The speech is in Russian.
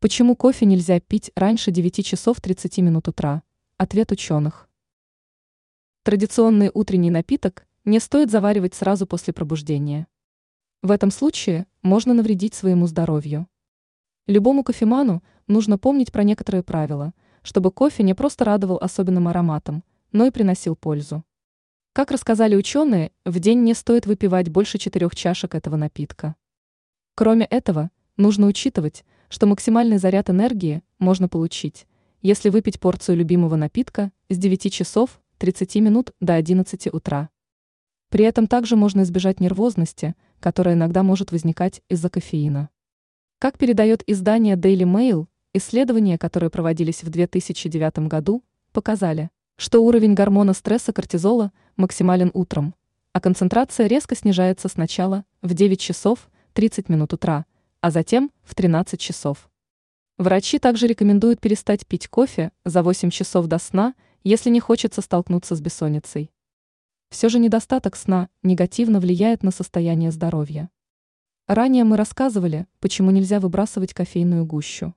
Почему кофе нельзя пить раньше 9 часов 30 минут утра? Ответ ученых. Традиционный утренний напиток не стоит заваривать сразу после пробуждения. В этом случае можно навредить своему здоровью. Любому кофеману нужно помнить про некоторые правила, чтобы кофе не просто радовал особенным ароматом, но и приносил пользу. Как рассказали ученые, в день не стоит выпивать больше четырех чашек этого напитка. Кроме этого, нужно учитывать, что максимальный заряд энергии можно получить, если выпить порцию любимого напитка с 9 часов 30 минут до 11 утра. При этом также можно избежать нервозности, которая иногда может возникать из-за кофеина. Как передает издание Daily Mail, исследования, которые проводились в 2009 году, показали, что уровень гормона стресса кортизола максимален утром, а концентрация резко снижается сначала в 9 часов 30 минут утра, а затем в 13 часов. Врачи также рекомендуют перестать пить кофе за 8 часов до сна, если не хочется столкнуться с бессонницей. Все же недостаток сна негативно влияет на состояние здоровья. Ранее мы рассказывали, почему нельзя выбрасывать кофейную гущу.